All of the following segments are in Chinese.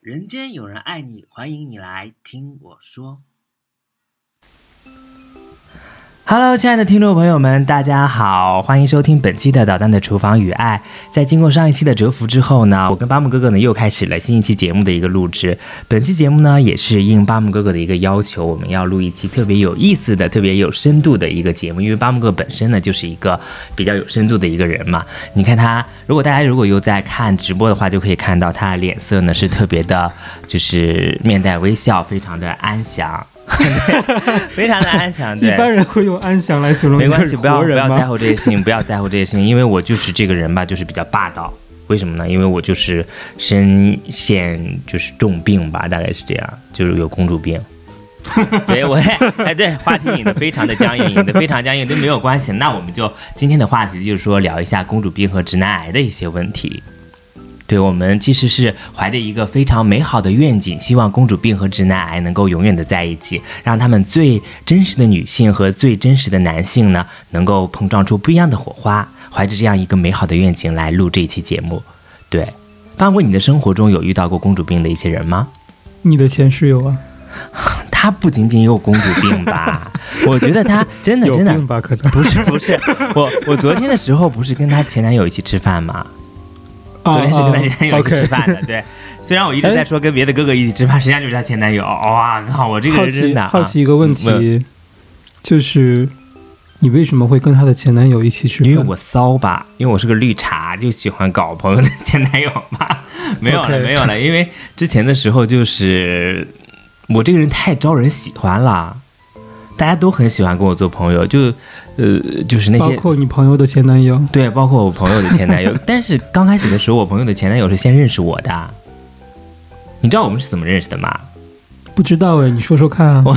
人间有人爱你，欢迎你来听我说。Hello，亲爱的听众朋友们，大家好，欢迎收听本期的《导弹的厨房与爱》。在经过上一期的蛰伏之后呢，我跟巴木哥哥呢又开始了新一期节目的一个录制。本期节目呢，也是应巴木哥哥的一个要求，我们要录一期特别有意思的、特别有深度的一个节目。因为巴木哥本身呢，就是一个比较有深度的一个人嘛。你看他，如果大家如果有在看直播的话，就可以看到他脸色呢是特别的，就是面带微笑，非常的安详。非常的安详，一般人会用安详来形容。没关系，不要不要在乎这些事情，不要在乎这些事情，因为我就是这个人吧，就是比较霸道。为什么呢？因为我就是身陷就是重病吧，大概是这样，就是有公主病。对我 哎对，话题引的非常的僵硬，引得非常僵硬都没有关系。那我们就今天的话题就是说聊一下公主病和直男癌的一些问题。对我们其实是怀着一个非常美好的愿景，希望公主病和直男癌能够永远的在一起，让他们最真实的女性和最真实的男性呢，能够碰撞出不一样的火花。怀着这样一个美好的愿景来录这一期节目。对，包括你的生活中有遇到过公主病的一些人吗？你的前室友啊，他不仅仅有公主病吧？我觉得他真的真的不是不是，我我昨天的时候不是跟他前男友一起吃饭吗？昨天是跟他前男友一起吃饭的，对。虽然我一直在说跟别的哥哥一起吃饭，实际上就是他前男友。哇靠！我这个人真的好奇一个问题，就是你为什么会跟她的前男友一起吃饭？因为我骚吧，因为我是个绿茶，就喜欢搞朋友的前男友嘛。没有了，没有了。因为之前的时候，就是我这个人太招人喜欢了，大家都很喜欢跟我做朋友，就。呃，就是那些包括你朋友的前男友，对，包括我朋友的前男友。但是刚开始的时候，我朋友的前男友是先认识我的。你知道我们是怎么认识的吗？不知道哎，你说说看啊。我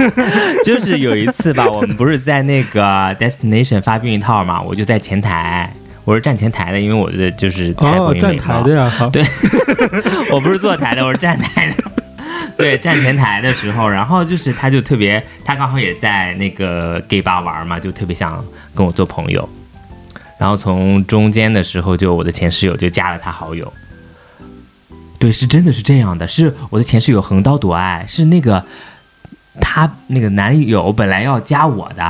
就是有一次吧，我们不是在那个 destination 发避孕套嘛，我就在前台，我是站前台的，因为我的就是太过于站台的呀。对，我不是坐台的，我是站台的。对，站前台的时候，然后就是他，就特别，他刚好也在那个 gay 吧玩嘛，就特别想跟我做朋友。然后从中间的时候，就我的前室友就加了他好友。对，是真的是这样的，是我的前室友横刀夺爱，是那个他那个男友本来要加我的，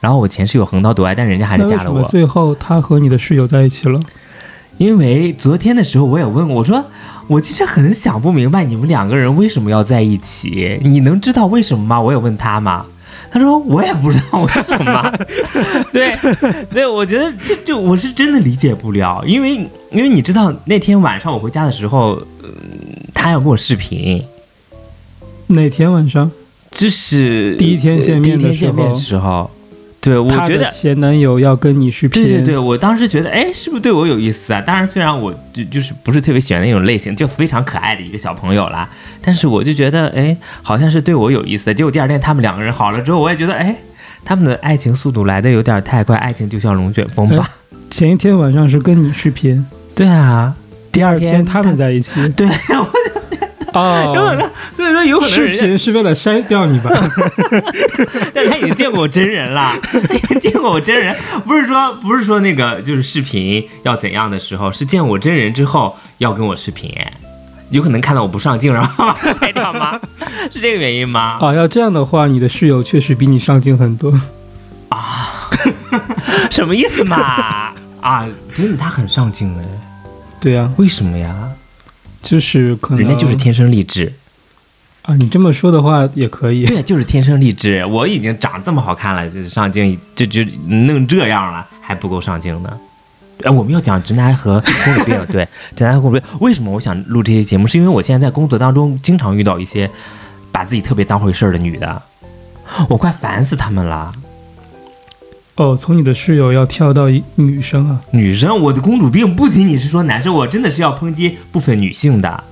然后我前室友横刀夺爱，但人家还是加了我。最后他和你的室友在一起了？因为昨天的时候我也问过，我说。我其实很想不明白你们两个人为什么要在一起，你能知道为什么吗？我也问他嘛？他说我也不知道为什么。对，对，我觉得这就我是真的理解不了，因为因为你知道那天晚上我回家的时候，他要跟我视频。哪天晚上？就是第一天见面的时候。对，我觉得前男友要跟你视频。对对对，我当时觉得，哎，是不是对我有意思啊？当然，虽然我就就是不是特别喜欢那种类型，就非常可爱的一个小朋友啦。但是我就觉得，哎，好像是对我有意思。结果第二天他们两个人好了之后，我也觉得，哎，他们的爱情速度来的有点太快，爱情就像龙卷风吧。前一天晚上是跟你视频，对啊，第二天他们在一起，对。哦，有可能，所以说有可能视频是为了筛掉你吧？但他已经见过我真人了，已 经见过我真人，不是说不是说那个就是视频要怎样的时候，是见我真人之后要跟我视频，有可能看到我不上镜，然后把筛掉吗？是这个原因吗？啊，要这样的话，你的室友确实比你上镜很多啊？什么意思嘛？啊，真的他很上镜哎，对呀，为什么呀？就是可能人家就是天生丽质啊！你这么说的话也可以。对，就是天生丽质。我已经长这么好看了，就上镜就就弄这样了，还不够上镜呢。哎，我们要讲直男和公主病，对，直男和公主病。为什么我想录这些节目？是因为我现在在工作当中经常遇到一些把自己特别当回事儿的女的，我快烦死他们了。哦，从你的室友要跳到女生啊？女生，我的公主病不仅仅是说男生，我真的是要抨击部分女性的。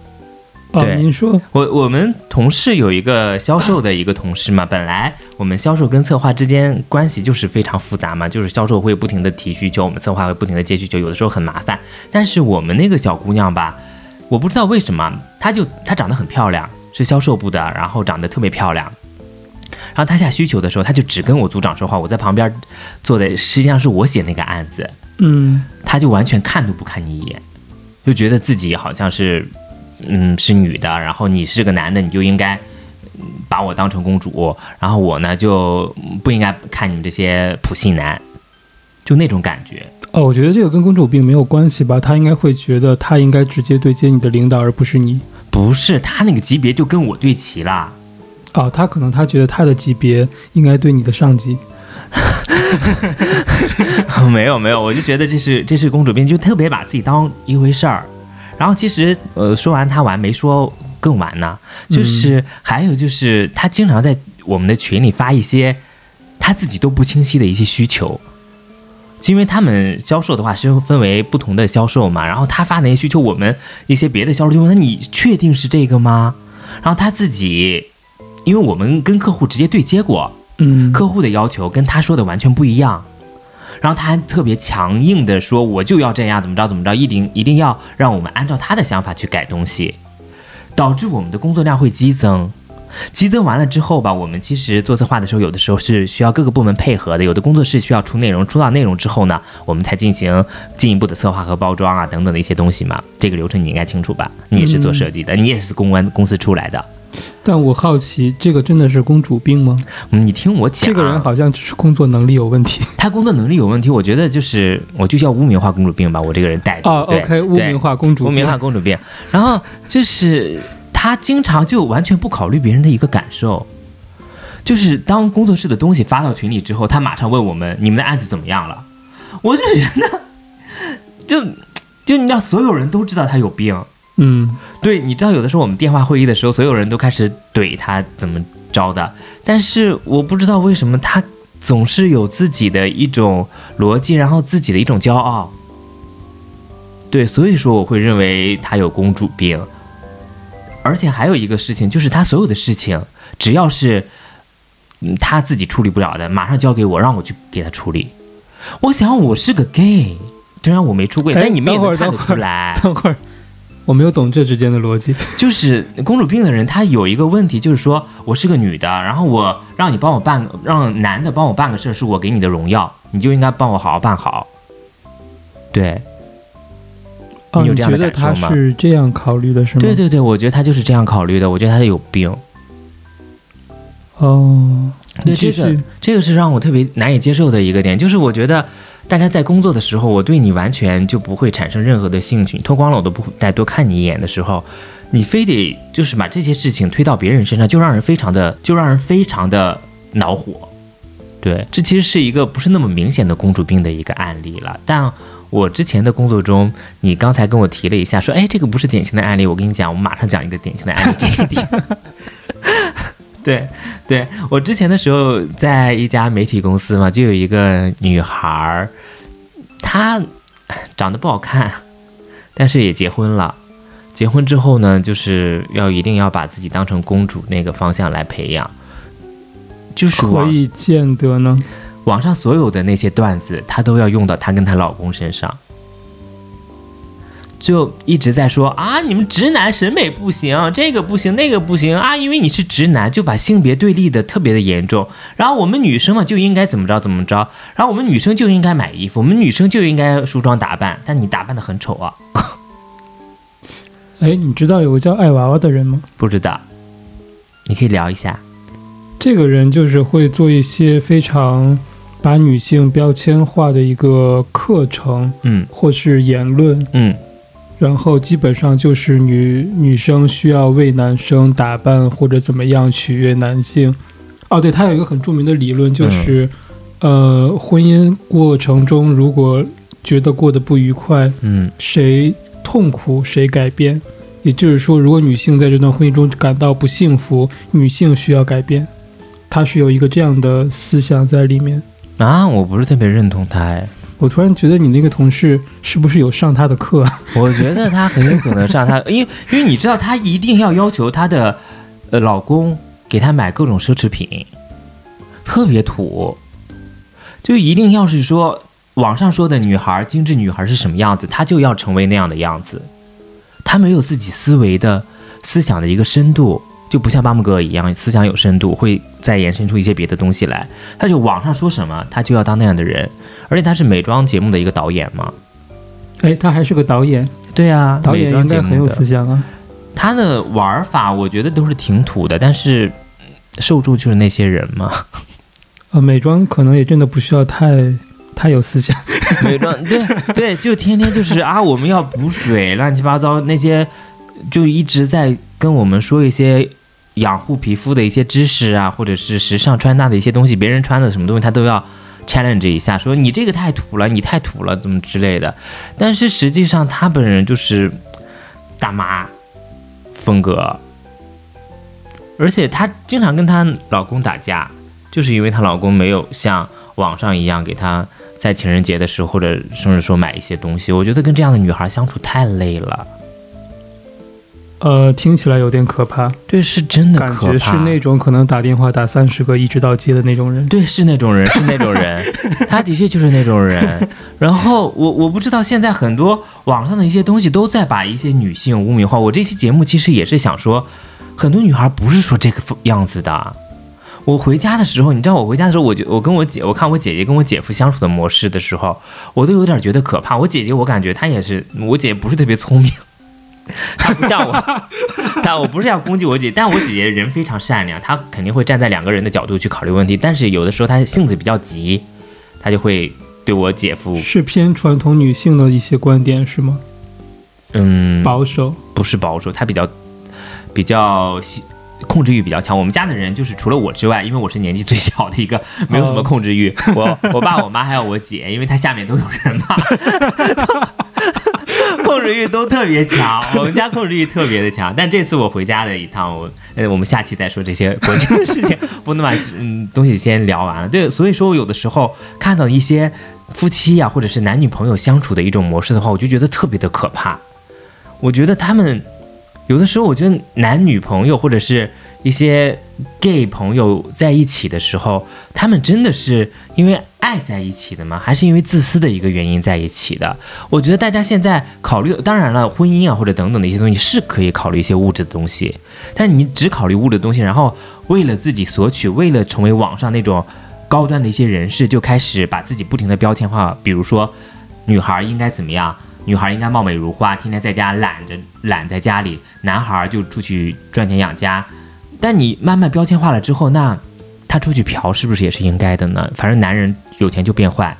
哦，您说，我我们同事有一个销售的一个同事嘛，本来我们销售跟策划之间关系就是非常复杂嘛，就是销售会不停的提需求，我们策划会不停的接需求，有的时候很麻烦。但是我们那个小姑娘吧，我不知道为什么，她就她长得很漂亮，是销售部的，然后长得特别漂亮。然后他下需求的时候，他就只跟我组长说话，我在旁边坐的，实际上是我写那个案子，嗯，他就完全看都不看你一眼，就觉得自己好像是嗯是女的，然后你是个男的，你就应该嗯把我当成公主，然后我呢就不应该看你们这些普信男，就那种感觉。哦，我觉得这个跟公主病没有关系吧？他应该会觉得他应该直接对接你的领导，而不是你。不是他那个级别就跟我对齐了，哦，他可能他觉得他的级别应该对你的上级。没有没有，我就觉得这是这是公主病，就特别把自己当一回事儿。然后其实呃说完他完没说更完呢，就是还有就是他经常在我们的群里发一些他自己都不清晰的一些需求。因为他们销售的话是分为不同的销售嘛，然后他发那些需求，我们一些别的销售就问他：“你确定是这个吗？”然后他自己，因为我们跟客户直接对接过，嗯，客户的要求跟他说的完全不一样，然后他还特别强硬的说：“我就要这样，怎么着怎么着，一定一定要让我们按照他的想法去改东西，导致我们的工作量会激增。”激增完了之后吧，我们其实做策划的时候，有的时候是需要各个部门配合的，有的工作室需要出内容，出到内容之后呢，我们才进行进一步的策划和包装啊等等的一些东西嘛。这个流程你应该清楚吧？你也是做设计的，你也是公关公司出来的。但我好奇，这个真的是公主病吗？嗯，你听我讲，这个人好像只是工作能力有问题。他工作能力有问题，我觉得就是我就叫污名化公主病吧，我这个人带的。哦，OK，污名化公主，污名化公主病。然后就是他经常就完全不考虑别人的一个感受，就是当工作室的东西发到群里之后，他马上问我们你们的案子怎么样了。我就觉得，就就你知道，所有人都知道他有病。嗯，对，你知道有的时候我们电话会议的时候，所有人都开始怼他怎么着的，但是我不知道为什么他总是有自己的一种逻辑，然后自己的一种骄傲。对，所以说我会认为他有公主病，而且还有一个事情就是他所有的事情，只要是嗯他自己处理不了的，马上交给我，让我去给他处理。我想我是个 gay，虽然我没出柜，哎但你们也能看得出来。等会儿，我没有懂这之间的逻辑。就是公主病的人，他有一个问题，就是说我是个女的，然后我让你帮我办，让男的帮我办个事儿，是我给你的荣耀，你就应该帮我好好办好。对，哦，你你有这样的觉得他感受吗是这样考虑的，是吗？对对对，我觉得他就是这样考虑的，我觉得他是有病。哦，对这个。这个是让我特别难以接受的一个点，就是我觉得大家在工作的时候，我对你完全就不会产生任何的兴趣，脱光了我都不会再多看你一眼的时候，你非得就是把这些事情推到别人身上，就让人非常的就让人非常的恼火。对，这其实是一个不是那么明显的公主病的一个案例了，但。我之前的工作中，你刚才跟我提了一下，说，哎，这个不是典型的案例。我跟你讲，我马上讲一个典型的案例给你听。对，对我之前的时候在一家媒体公司嘛，就有一个女孩儿，她长得不好看，但是也结婚了。结婚之后呢，就是要一定要把自己当成公主那个方向来培养，就是可以见得呢。网上所有的那些段子，她都要用到她跟她老公身上。就一直在说啊，你们直男审美不行，这个不行，那个不行啊，因为你是直男，就把性别对立的特别的严重。然后我们女生嘛就应该怎么着怎么着，然后我们女生就应该买衣服，我们女生就应该梳妆打扮，但你打扮的很丑啊，哎，你知道有个叫爱娃娃的人吗？不知道，你可以聊一下。这个人就是会做一些非常把女性标签化的一个课程嗯或是言论，嗯然后基本上就是女女生需要为男生打扮或者怎么样取悦男性。哦，对，他有一个很著名的理论，就是、呃，婚姻过程中如果觉得过得不愉快，嗯谁痛苦谁改变。也就是说，如果女性在这段婚姻中感到不幸福，女性需要改变。他是有一个这样的思想在里面。啊，我不是特别认同他哎。我突然觉得你那个同事是不是有上他的课啊？我觉得他很有可能上他，因为因为你知道，她一定要要求她的呃老公给她买各种奢侈品，特别土，就一定要是说网上说的女孩精致女孩是什么样子，她就要成为那样的样子。她没有自己思维的思想的一个深度，就不像巴木哥一样思想有深度，会再延伸出一些别的东西来。他就网上说什么，他就要当那样的人，而且他是美妆节目的一个导演嘛。哎，他还是个导演，对啊，导演应该很有思想啊。他的玩法我觉得都是挺土的，但是受众就是那些人嘛。呃，美妆可能也真的不需要太太有思想。美妆对 对，就天天就是啊，我们要补水，乱七八糟那些，就一直在跟我们说一些养护皮肤的一些知识啊，或者是时尚穿搭的一些东西，别人穿的什么东西他都要 challenge 一下，说你这个太土了，你太土了，怎么之类的。但是实际上他本人就是大妈风格，而且她经常跟她老公打架，就是因为她老公没有像网上一样给她。在情人节的时候，或者生日时候买一些东西，我觉得跟这样的女孩相处太累了。呃，听起来有点可怕。对，是真的感觉是那种可能打电话打三十个一直到接的那种人。对，是那种人，是那种人，他的确就是那种人。然后我我不知道现在很多网上的一些东西都在把一些女性污名化。我这期节目其实也是想说，很多女孩不是说这个样子的。我回家的时候，你知道我回家的时候，我就我跟我姐，我看我姐姐跟我姐夫相处的模式的时候，我都有点觉得可怕。我姐姐，我感觉她也是，我姐不是特别聪明，她不像我，但我不是要攻击我姐，但我姐姐人非常善良，她肯定会站在两个人的角度去考虑问题。但是有的时候她性子比较急，她就会对我姐夫是偏传统女性的一些观点是吗？嗯，保守不是保守，她比较比较。控制欲比较强，我们家的人就是除了我之外，因为我是年纪最小的一个，没有什么控制欲。我我爸、我妈还有我姐，因为她下面都有人嘛，控制欲都特别强。我们家控制欲特别的强。但这次我回家的一趟，我呃，我们下期再说这些国庆的事情，不能把嗯东西先聊完了。对，所以说我有的时候看到一些夫妻呀，或者是男女朋友相处的一种模式的话，我就觉得特别的可怕。我觉得他们。有的时候，我觉得男女朋友或者是一些 gay 朋友在一起的时候，他们真的是因为爱在一起的吗？还是因为自私的一个原因在一起的？我觉得大家现在考虑，当然了，婚姻啊或者等等的一些东西是可以考虑一些物质的东西，但是你只考虑物质的东西，然后为了自己索取，为了成为网上那种高端的一些人士，就开始把自己不停的标签化，比如说女孩应该怎么样。女孩应该貌美如花，天天在家懒着懒在家里；男孩就出去赚钱养家。但你慢慢标签化了之后，那他出去嫖是不是也是应该的呢？反正男人有钱就变坏，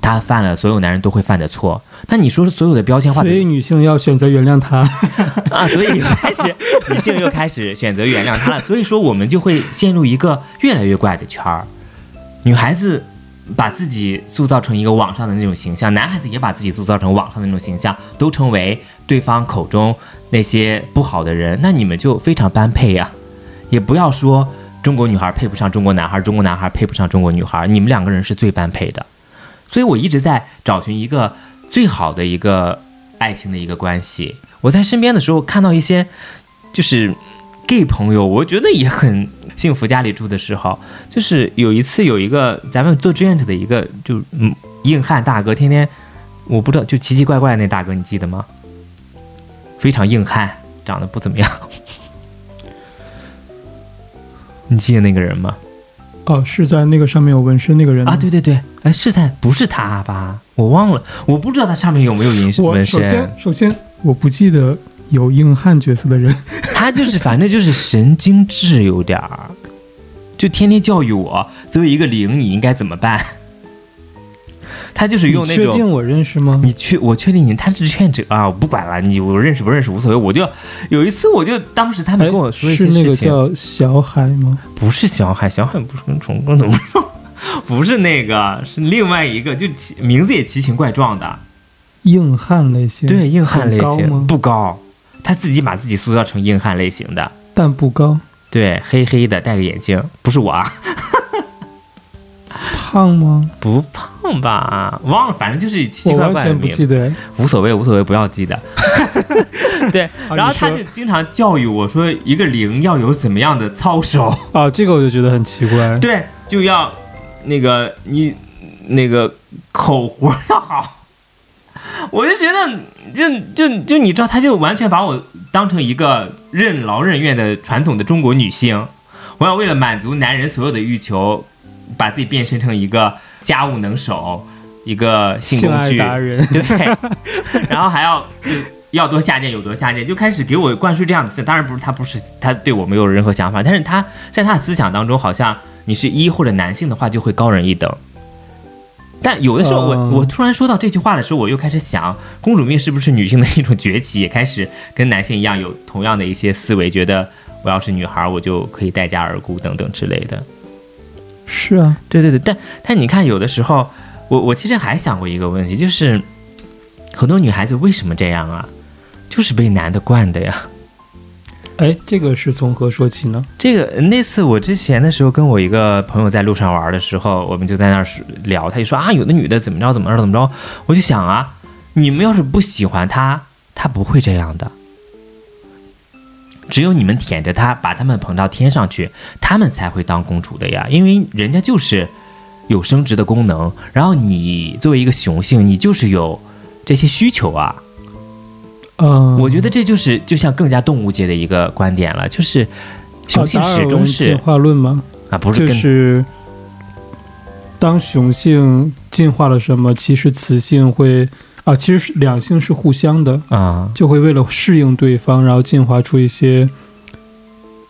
他犯了所有男人都会犯的错。那你说所有的标签化，所以女性要选择原谅他 啊？所以又开始 女性又开始选择原谅他了。所以说我们就会陷入一个越来越怪的圈儿，女孩子。把自己塑造成一个网上的那种形象，男孩子也把自己塑造成网上的那种形象，都成为对方口中那些不好的人，那你们就非常般配呀。也不要说中国女孩配不上中国男孩，中国男孩配不上中国女孩，你们两个人是最般配的。所以我一直在找寻一个最好的一个爱情的一个关系。我在身边的时候看到一些就是 gay 朋友，我觉得也很。幸福家里住的时候，就是有一次有一个咱们做志愿者的一个就嗯硬汉大哥，天天我不知道就奇奇怪怪那大哥，你记得吗？非常硬汉，长得不怎么样。你记得那个人吗？哦，是在那个上面有纹身那个人啊？对对对，哎，是在不是他吧？我忘了，我不知道他上面有没有纹身。我首先首先我不记得。有硬汉角色的人，他就是反正就是神经质，有点儿，就天天教育我，作为一个零，你应该怎么办？他就是用那种。确定我认识吗？你确我确定你他是志愿者啊！我不管了，你我认识不认识无所谓。我就有一次，我就当时他们跟我说一些事情。是那个叫小海吗？不是小海，小海不是跟虫哥怎么说？不是那个，是另外一个，就名字也奇形怪状的。硬汉类型。对，硬汉类型吗？不高。他自己把自己塑造成硬汉类型的，但不高。对，黑黑的，戴个眼镜，不是我啊。胖吗？不胖吧，忘了，反正就是奇奇怪怪的名。不记得，无所谓，无所谓，不要记得。对，然后他就经常教育我说，一个零要有怎么样的操守啊？这个我就觉得很奇怪。对，就要那个你那个口活要好。我就觉得，就就就你知道，他就完全把我当成一个任劳任怨的传统的中国女性。我要为了满足男人所有的欲求，把自己变身成一个家务能手，一个性工具达人，对，然后还要要多下贱有多下贱，就开始给我灌输这样的思想。当然不是他不是他对我没有任何想法，但是他在他的思想当中，好像你是一或者男性的话就会高人一等。但有的时候，我嗯我突然说到这句话的时候，我又开始想，公主命是不是女性的一种崛起，也开始跟男性一样有同样的一些思维，觉得我要是女孩，我就可以待价而沽等等之类的。是啊，对对对，但但你看，有的时候，我我其实还想过一个问题，就是很多女孩子为什么这样啊？就是被男的惯的呀。哎，这个是从何说起呢？这个那次我之前的时候跟我一个朋友在路上玩的时候，我们就在那儿聊，他就说啊，有的女的怎么着怎么着怎么着，我就想啊，你们要是不喜欢她，她不会这样的。只有你们舔着她，把她们捧到天上去，她们才会当公主的呀，因为人家就是有生殖的功能，然后你作为一个雄性，你就是有这些需求啊。嗯，我觉得这就是就像更加动物界的一个观点了，就是雄性始终是进化论吗？啊，不是就是当雄性进化了什么，其实雌性会啊，其实是两性是互相的，啊，就会为了适应对方，然后进化出一些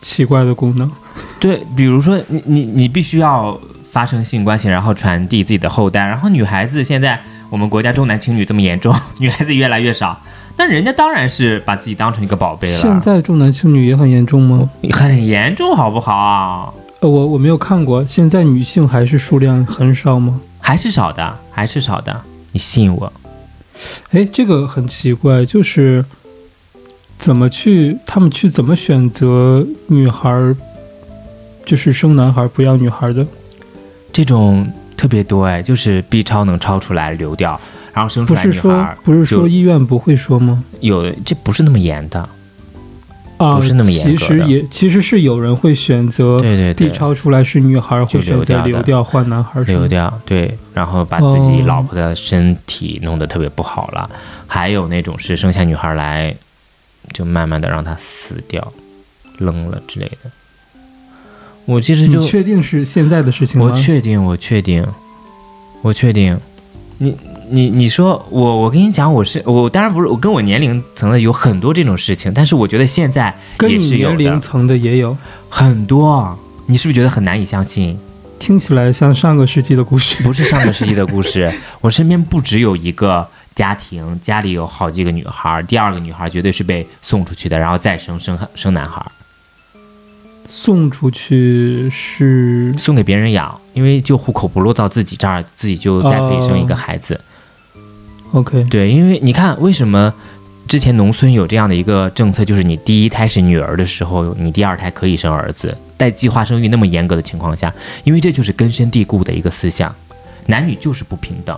奇怪的功能。对，比如说你你你必须要发生性关系，然后传递自己的后代，然后女孩子现在我们国家重男轻女这么严重，女孩子越来越少，那人家当然是把自己当成一个宝贝了，现在重男轻女也很严重吗？很严重，好不好？呃，我我没有看过，现在女性还是数量很少吗？还是少的，还是少的，你信我？哎，这个很奇怪，就是怎么去他们去怎么选择女孩儿，就是生男孩儿不要女孩儿的？这种特别多哎，就是 B 超能超出来流掉，然后生出来不是说不是说医院不会说吗？有这不是那么严的，啊，不是那么严格的其实也其实是有人会选择对对对 B。超出来是女孩儿，会选择流掉换男孩儿是吗流掉，对，然后把自己哦老婆的身体弄得特别不好了。还有那种是生下女孩来，就慢慢的让她死掉，扔了之类的。我其实就确定是现在的事情吗？我确定，我确定，我确定。你你你说我我跟你讲，我是我当然不是我跟我年龄层的有很多这种事情，但是我觉得现在跟你年龄层的也有，很多。你是不是觉得很难以相信？听起来像上个世纪的故事。不是上个世纪的故事，我身边不只有一个家庭，家里有好几个女孩儿，第二个女孩儿绝对是被送出去的，然后再生生生男孩儿，送出去是送给别人养，因为就户口不落到自己这儿，自己就再可以生一个孩子。OK，对，因为你看为什么之前农村有这样的一个政策，就是你第一胎是女儿的时候，你第二胎可以生儿子，在计划生育那么严格的情况下，因为这就是根深蒂固的一个思想，男女就是不平等。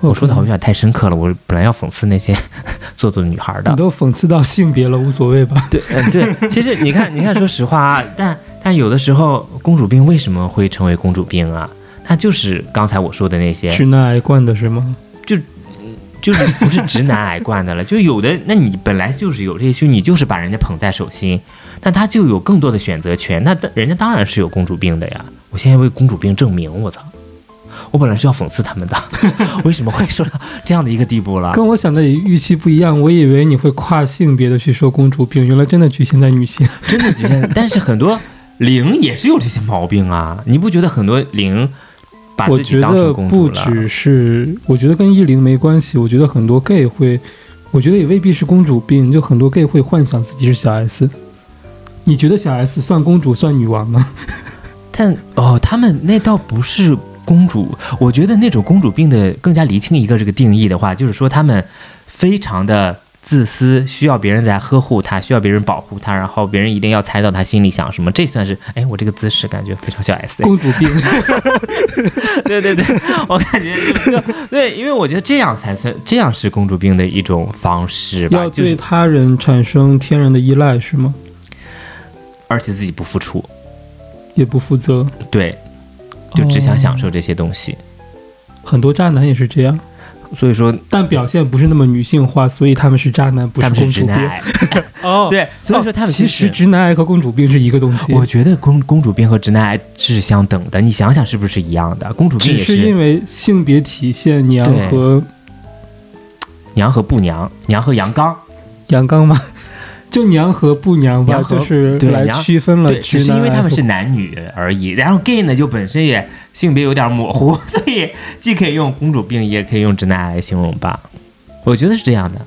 我说的好像有点太深刻了，我本来要讽刺那些 做作的女孩的你。都讽刺到性别了，无所谓吧？对，嗯，对，其实你看，你看，说实话啊，但但有的时候，公主病为什么会成为公主病啊？它就是刚才我说的那些，直男癌惯的是吗？就就是不是直男癌惯的了，就有的，那你本来就是有这些需，你就是把人家捧在手心，但他就有更多的选择权，那当人家当然是有公主病的呀。我现在为公主病证明，我操！我本来是要讽刺他们的，为什么会说到这样的一个地步了？跟我想的预期不一样，我以为你会跨性别的去说公主病，原来真的局限在女性。真的局限，但是很多零也是有这些毛病啊！你不觉得很多零把我自己当成觉得不公主了？只是，我觉得跟一零没关系。我觉得很多 gay 会，我觉得也未必是公主病，就很多 gay 会幻想自己是小 S。你觉得小 S 算公主算女王吗？但哦，他们那倒不是公主，我觉得那种公主病的更加厘清一个这个定义的话，就是说他们非常的自私，需要别人在呵护他，需要别人保护他，然后别人一定要猜到他心里想什么，这算是哎，我这个姿势感觉非常小 S 哎。公主病，对对对，我感觉这个对，因为我觉得这样才算这样是公主病的一种方式吧，要对就是他人产生天然的依赖是吗？而且自己不付出，也不负责，对，就只想享哦受这些东西。很多渣男也是这样，所以说但表现不是那么女性化，所以他们是渣男，不他们公主病。是直男癌，哦，对，所以说他们其实实直男癌和公主病是一个东西，我觉得公公主病和直男癌是相等的，你想想是不是一样的？公主病只也是因为性别体现，娘和娘和不娘，娘和阳刚，阳刚吗？就娘和不娘吧，娘就是来对区分了对，只是因为他们是男女而已。然后 gay 呢，就本身也性别有点模糊，所以既可以用公主病，也可以用直男癌来形容吧。我觉得是这样的。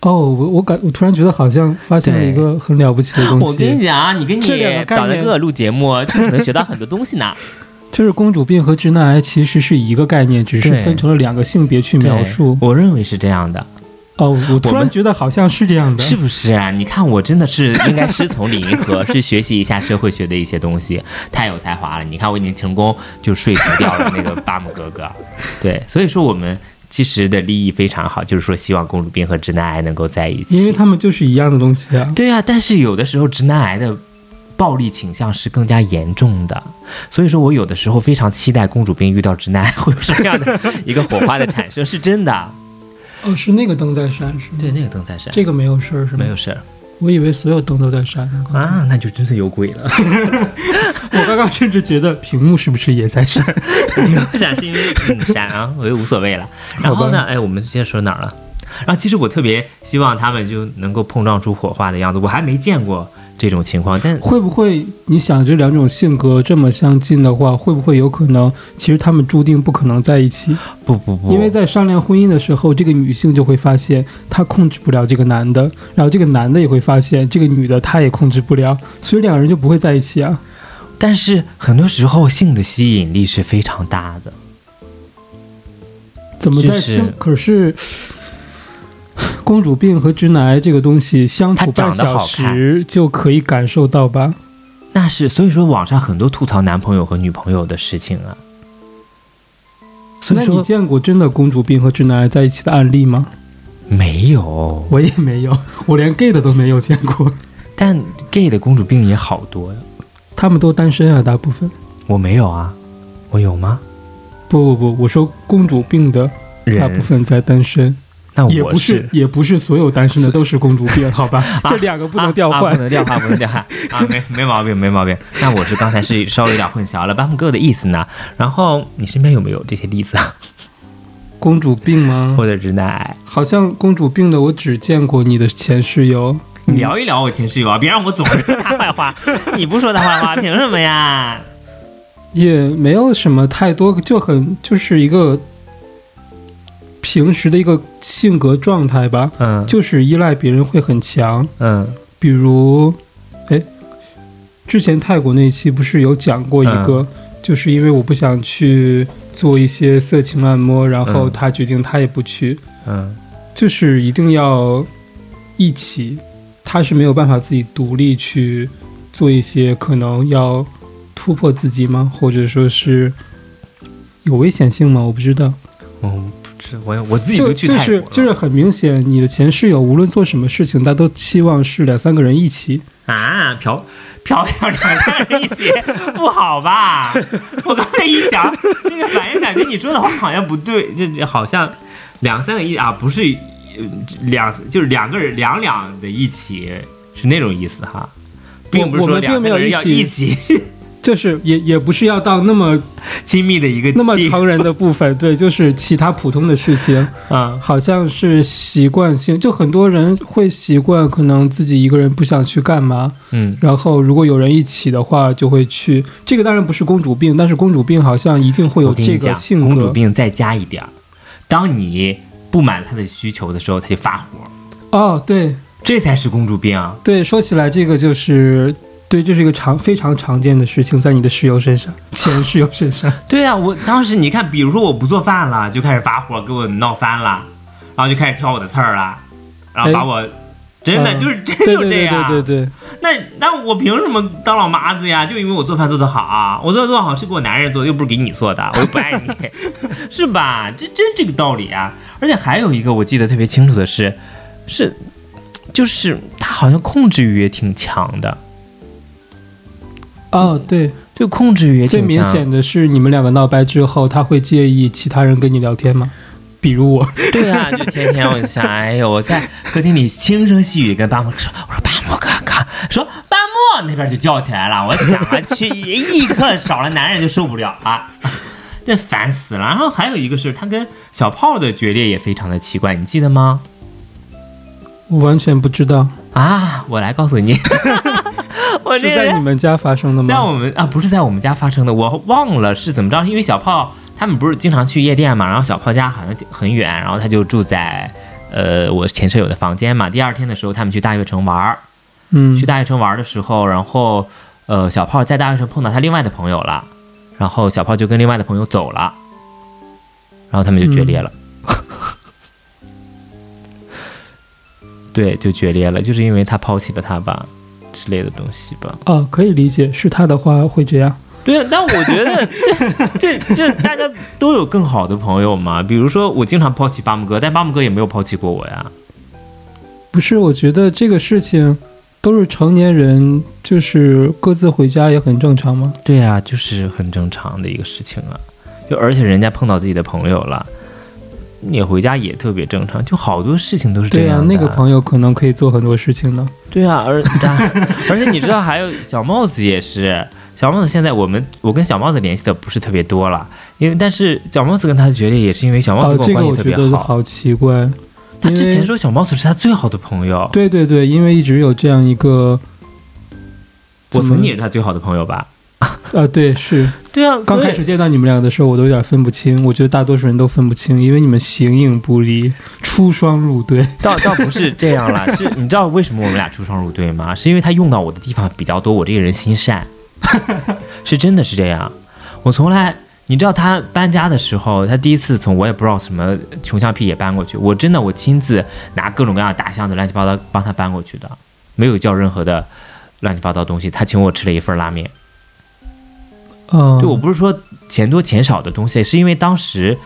哦，我我感我突然觉得好像发现了一个很了不起的东西我跟你西，讲，你跟你找了个录节目，就是能学到很多东西呢。就是公主病和直男癌其实是一个概念，只是分成了两个性别去描述。我认为是这样的，哦，我突然觉得好像是这样的。是不是啊？你看我真的是应该师从李银河，是学习一下社会学的一些东西，太有才华了。你看我已经成功就说服掉了那个巴姆哥哥，对，所以说我们其实的利益非常好，就是说希望公主病和直男癌能够在一起。因为他们就是一样的东西啊。对啊，但是有的时候直男癌的暴力倾向是更加严重的，所以说我有的时候非常期待公主病遇到直男癌会有什么样的一个火花的产生，是真的。哦，是那个灯在闪是吗？对，那个灯在闪，这个没有事儿是吗？没有，事儿我以为所有灯都在闪啊，那就真的有鬼了。我刚刚甚至觉得屏幕是不是也在闪？没有闪是因为嗯闪啊，我就无所谓了。然后呢，哎，我们接着说哪儿了？然后其实我特别希望他们就能够碰撞出火花的样子，我还没见过这种情况，但会不会你想这两种性格这么相近的话，会不会有可能其实他们注定不可能在一起？不不不，因为在商量婚姻的时候，这个女性就会发现她控制不了这个男的，然后这个男的也会发现这个女的她也控制不了，所以两人就不会在一起啊。但是很多时候性的吸引力是非常大的。怎么在就是性？可是公主病和直男癌这个东西相处半小时就可以感受到吧？那是所以说网上很多吐槽男朋友和女朋友的事情啊。所那你以说见过真的公主病和直男癌在一起的案例吗？没有，我也没有，我连 gay 的都没有见过，但 gay 的公主病也好多呀。他们都单身啊，大部分。我没有啊，我有吗？不不不，我说公主病的大部，分在单身，那也不是也不是所有单身的都是公主病，好吧？这两个不能调啊啊换不。能调换，不能调换 啊，没没毛病，没毛病。那我是刚才是稍微有点混淆了，巴姆哥的意思呢？然后你身边有没有这些例子啊？公主病吗？或者直男癌？好像公主病的我只见过你的前室友。你聊一聊我前室友啊，别让我总是说他坏话。你不说他坏话，凭什么呀？也没有什么太多，就很就是一个平时的一个性格状态吧，嗯，就是依赖别人会很强。嗯比如，哎，之前泰国那期不是有讲过一个，就是因为我不想去做一些色情按摩，然后嗯他决定他也不去，嗯就是一定要一起，他是没有办法自己独立去做一些可能要突破自己吗？或者说是有危险性吗？我不知道。嗯，不知我我自己都去泰国了就是就是很明显，你的前室友无论做什么事情，他都希望是两三个人一起。啊，嫖嫖嫖两三人一起不好吧？我刚才一想，这个反应感觉你说的话好像不对，这这好像两三个一啊，不是呃两就是两个人两两的一起是那种意思哈，并不是说两个人要一一起就是也也不是要到那么精密的一个那么地成人的部分，对，就是其他普通的事情，啊，好像是习惯性，就很多人会习惯，可能自己一个人不想去干嘛，嗯然后如果有人一起的话，就会去。这个当然不是公主病，但是公主病好像一定会有这个性格。公主病再加一点儿，当你不满他的需求的时候，他就发火，哦，对这才是公主病啊。对，说起来这个就是。对，这是一个常非常常见的事情，在你的室友身上，前室友身上。对啊，我当时你看，比如说我不做饭了，就开始发火，给我闹翻了，然后就开始挑我的刺儿了，然后把我、真的嗯就是真就这样。对对对，那那我凭什么当老妈子呀？就因为我做饭做得好，我做饭做得好是给我男人做的，又不是给你做的，我又不爱你，是吧？这真这个道理啊！而且还有一个我记得特别清楚的是，是就是他好像控制欲也挺强的，哦，对，就控制欲也最。明显的是你们两个闹掰之后，他会介意其他人跟你聊天吗？比如我，对啊，就天天我就想，哎呦，我在客厅里轻声细语跟巴木说，我说巴木哥哥，说巴木那边就叫起来了，我想啊，去一刻少了男人就受不了啊。这烦死了。然后还有一个是他跟小炮的决裂也非常的奇怪，你记得吗？我完全不知道，啊，我来告诉你，我 这是在你们家发生的吗在？我们啊，不是在我们家发生的，我忘了是怎么着。因为小炮他们不是经常去夜店嘛，然后小炮家好像很远，然后他就住在呃我前舍友的房间嘛。第二天的时候，他们去大悦城玩儿，嗯去大悦城玩儿的时候，然后呃小炮在大悦城碰到他另外的朋友了，然后小炮就跟另外的朋友走了，然后他们就决裂了。对，就决裂了，就是因为他抛弃了他吧之类的东西吧。哦，可以理解，是他的话会这样。对啊，但我觉得这这这大家都有更好的朋友嘛。比如说，我经常抛弃巴木哥，但巴木哥也没有抛弃过我呀。不是，我觉得这个事情都是成年人，就是各自回家也很正常吗。对啊，就是很正常的一个事情啊。就而且人家碰到自己的朋友了，你回家也特别正常。就好多事情都是这样的。那个朋友可能可以做很多事情呢。对啊，而 但而且你知道，还有小帽子也是。小帽子现在我们我跟小帽子联系的不是特别多了，因为但是小帽子跟他的决裂也是因为小帽子哦，跟我关这个我觉系特别好。得好奇怪。他之前说小帽子是他最好的朋友，对对对，因为一直有这样一个，我曾经也是他最好的朋友吧？啊，对，是对啊，刚开始见到你们两个的时候，我都有点分不清。我觉得大多数人都分不清，因为你们形影不离，出双入对。倒倒不是这样了，是你知道为什么我们俩出双入对吗？是因为他用到我的地方比较多，我这个人心善，是真的是这样。我从来，你知道他搬家的时候，他第一次从我也不知道什么穷乡僻野搬过去，我真的我亲自拿各种各样的大箱子乱七八糟帮他搬过去的，没有叫任何的乱七八糟东西。他请我吃了一份拉面。嗯，对我不是说钱多钱少的东西，是因为当时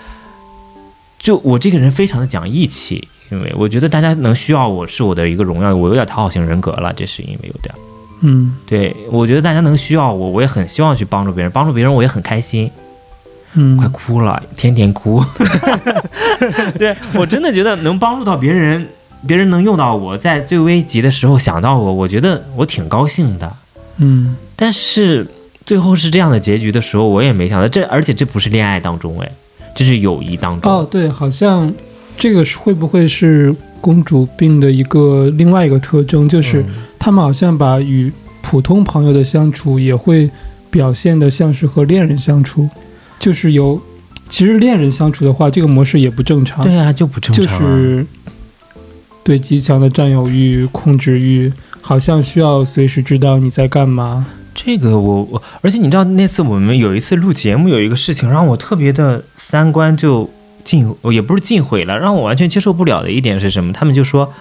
就我这个人非常的讲义气，因为我觉得大家能需要我是我的一个荣耀，我有点讨好型人格了，这是因为有点。嗯对我觉得大家能需要我，我也很希望去帮助别人，帮助别人我也很开心，嗯快哭了，天天哭。对我真的觉得能帮助到别人，别人能用到我，在最危急的时候想到我，我觉得我挺高兴的。嗯但是最后是这样的结局的时候，我也没想到这，而且这不是恋爱当中，哎，这是友谊当中。哦，对，好像这个是会不会是公主病的一个另外一个特征，就是嗯他们好像把与普通朋友的相处也会表现的像是和恋人相处，就是有。其实恋人相处的话，这个模式也不正常。对啊，就不正常、啊。是对极强的占有欲、控制欲，好像需要随时知道你在干嘛。这个我我，而且你知道那次我们有一次录节目，有一个事情让我特别的三观就尽，也不是尽毁了，让我完全接受不了的一点是什么？他们就说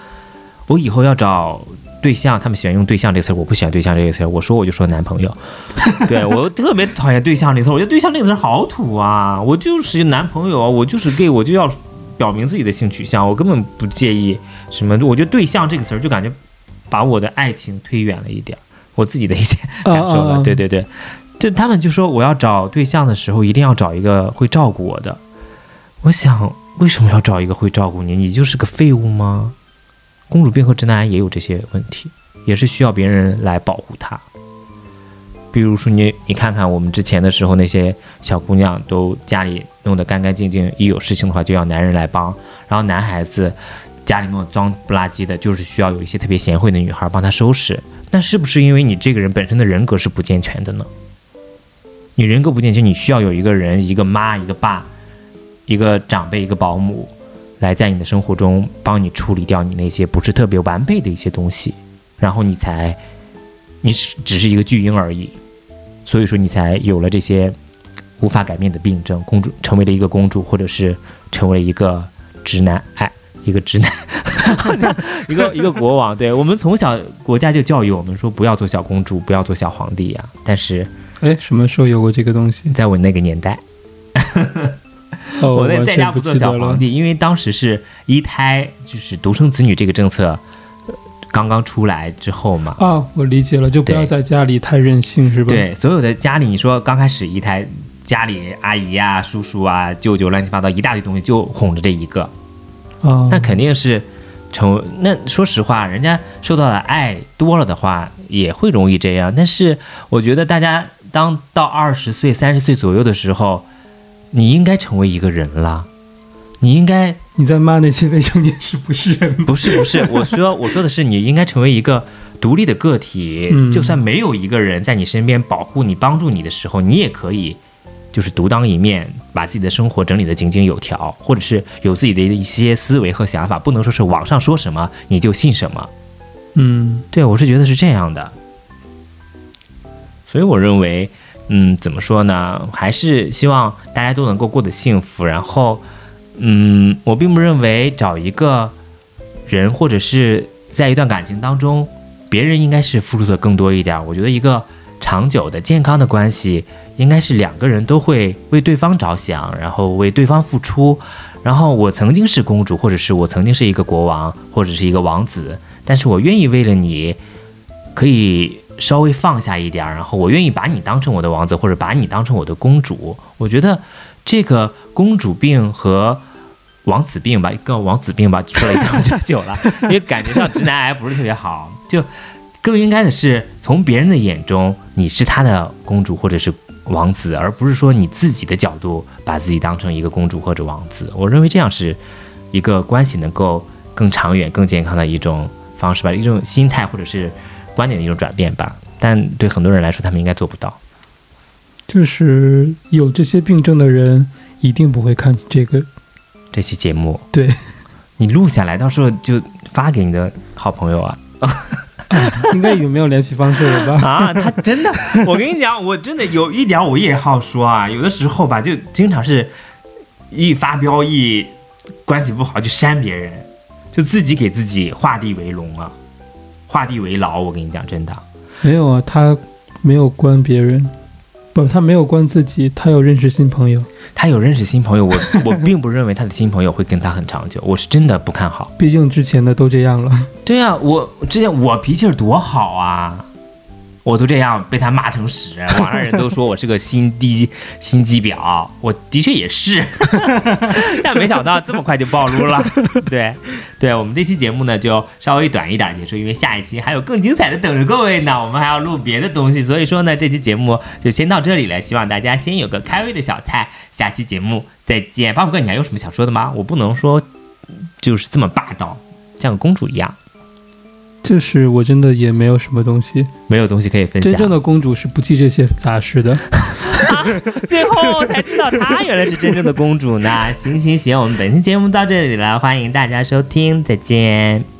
我以后要找对象，他们喜欢用对象这个词儿，我不喜欢对象这个词儿，我说我就说男朋友。对我特别讨厌对象这个词儿，我觉得对象这个词儿好土啊！我就是男朋友啊，我就是 gay，我就要表明自己的性取向，我根本不介意什么。我觉得对象这个词儿就感觉把我的爱情推远了一点儿，我自己的一些 感受了。对对对，就他们就说我要找对象的时候，一定要找一个会照顾我的。我想，为什么要找一个会照顾你？你就是个废物吗？公主病和直男癌也有这些问题，也是需要别人来保护他。比如说你，你看看我们之前的时候，那些小姑娘都家里弄得干干净净，一有事情的话就要男人来帮，然后男孩子家里弄得脏不拉几的，就是需要有一些特别贤惠的女孩帮他收拾。那是不是因为你这个人本身的人格是不健全的呢？你人格不健全，你需要有一个人，一个妈，一个爸，一个长辈，一个保姆，来在你的生活中帮你处理掉你那些不是特别完备的一些东西，然后你才，你只只是一个巨婴而已，所以说你才有了这些无法改变的病症，公主成为了一个公主，或者是成为一个直男，哎，一个直男，一个一个国王。对我们从小国家就教育我们说不要做小公主，不要做小皇帝呀、但是哎，什么时候有过这个东西？在我那个年代，哦，我在在家不做。小皇帝，因为当时是一胎就是独生子女这个政策呃刚刚出来之后嘛。啊，我理解了，就不要在家里太任性，是吧？，对，所有的家里，你说刚开始一胎，家里阿姨呀、叔叔啊、舅舅乱七八糟一大堆东西，就哄着这一个，啊，那肯定是成。那说实话，人家受到的爱多了的话，也会容易这样。但是我觉得大家当到二十岁、三十岁左右的时候，你应该成为一个人了，你应该你在骂那些未成年是不是人？不是不是，我说我说的是你应该成为一个独立的个体，嗯就算没有一个人在你身边保护你、帮助你的时候，你也可以就是独当一面，把自己的生活整理的井井有条，或者是有自己的一些思维和想法，不能说是网上说什么你就信什么。嗯对我是觉得是这样的，所以我认为，嗯，怎么说呢？还是希望大家都能够过得幸福。然后，嗯，我并不认为找一个人或者是在一段感情当中，别人应该是付出的更多一点。我觉得一个长久的健康的关系，应该是两个人都会为对方着想，然后为对方付出。然后我曾经是公主，或者是我曾经是一个国王，或者是一个王子，但是我愿意为了你，可以稍微放下一点，然后我愿意把你当成我的王子，或者把你当成我的公主。我觉得这个公主病和王子病吧，跟王子病吧，说了一趟这久了，因为感觉上直男癌不是特别好，就 更应该的是从别人的眼中，你是他的公主或者是王子，而不是说你自己的角度把自己当成一个公主或者王子。我认为这样是一个关系能够更长远、更健康的一种方式吧，一种心态或者是观点的一种转变吧。但对很多人来说，他们应该做不到。就是有这些病症的人一定不会看这个。这期节目，对你录下来，到时候就发给你的好朋友啊。应该已经没有联系方式了吧？啊，他 真的，我跟你讲，我真的有一点我也好说啊，有的时候吧，就经常是一发飙一关系不好就删别人，就自己给自己画地为龙啊，画地为牢。我跟你讲，真的，没有啊，他没有关别人，不，他没有关自己，他有认识新朋友。他有认识新朋友，我我并不认为他的新朋友会跟他很长久，我是真的不看好。毕竟之前的都这样了。对呀、我之前我脾气多好啊，我都这样被他骂成屎，网上人都说我是个心机心机婊，我的确也是，但没想到这么快就暴露了。对，对我们这期节目呢就稍微短一点结束，因为下一期还有更精彩的等着各位呢，我们还要录别的东西，所以说呢这期节目就先到这里了，希望大家先有个开胃的小菜，下期节目再见。巴布哥，你还有什么想说的吗？我不能说就是这么霸道，像个公主一样。就是我真的也没有什么东西，没有东西可以分享。真正的公主是不记这些杂事的。最后才知道她原来是真正的公主呢。行行行，我们本期节目到这里了，欢迎大家收听，再见。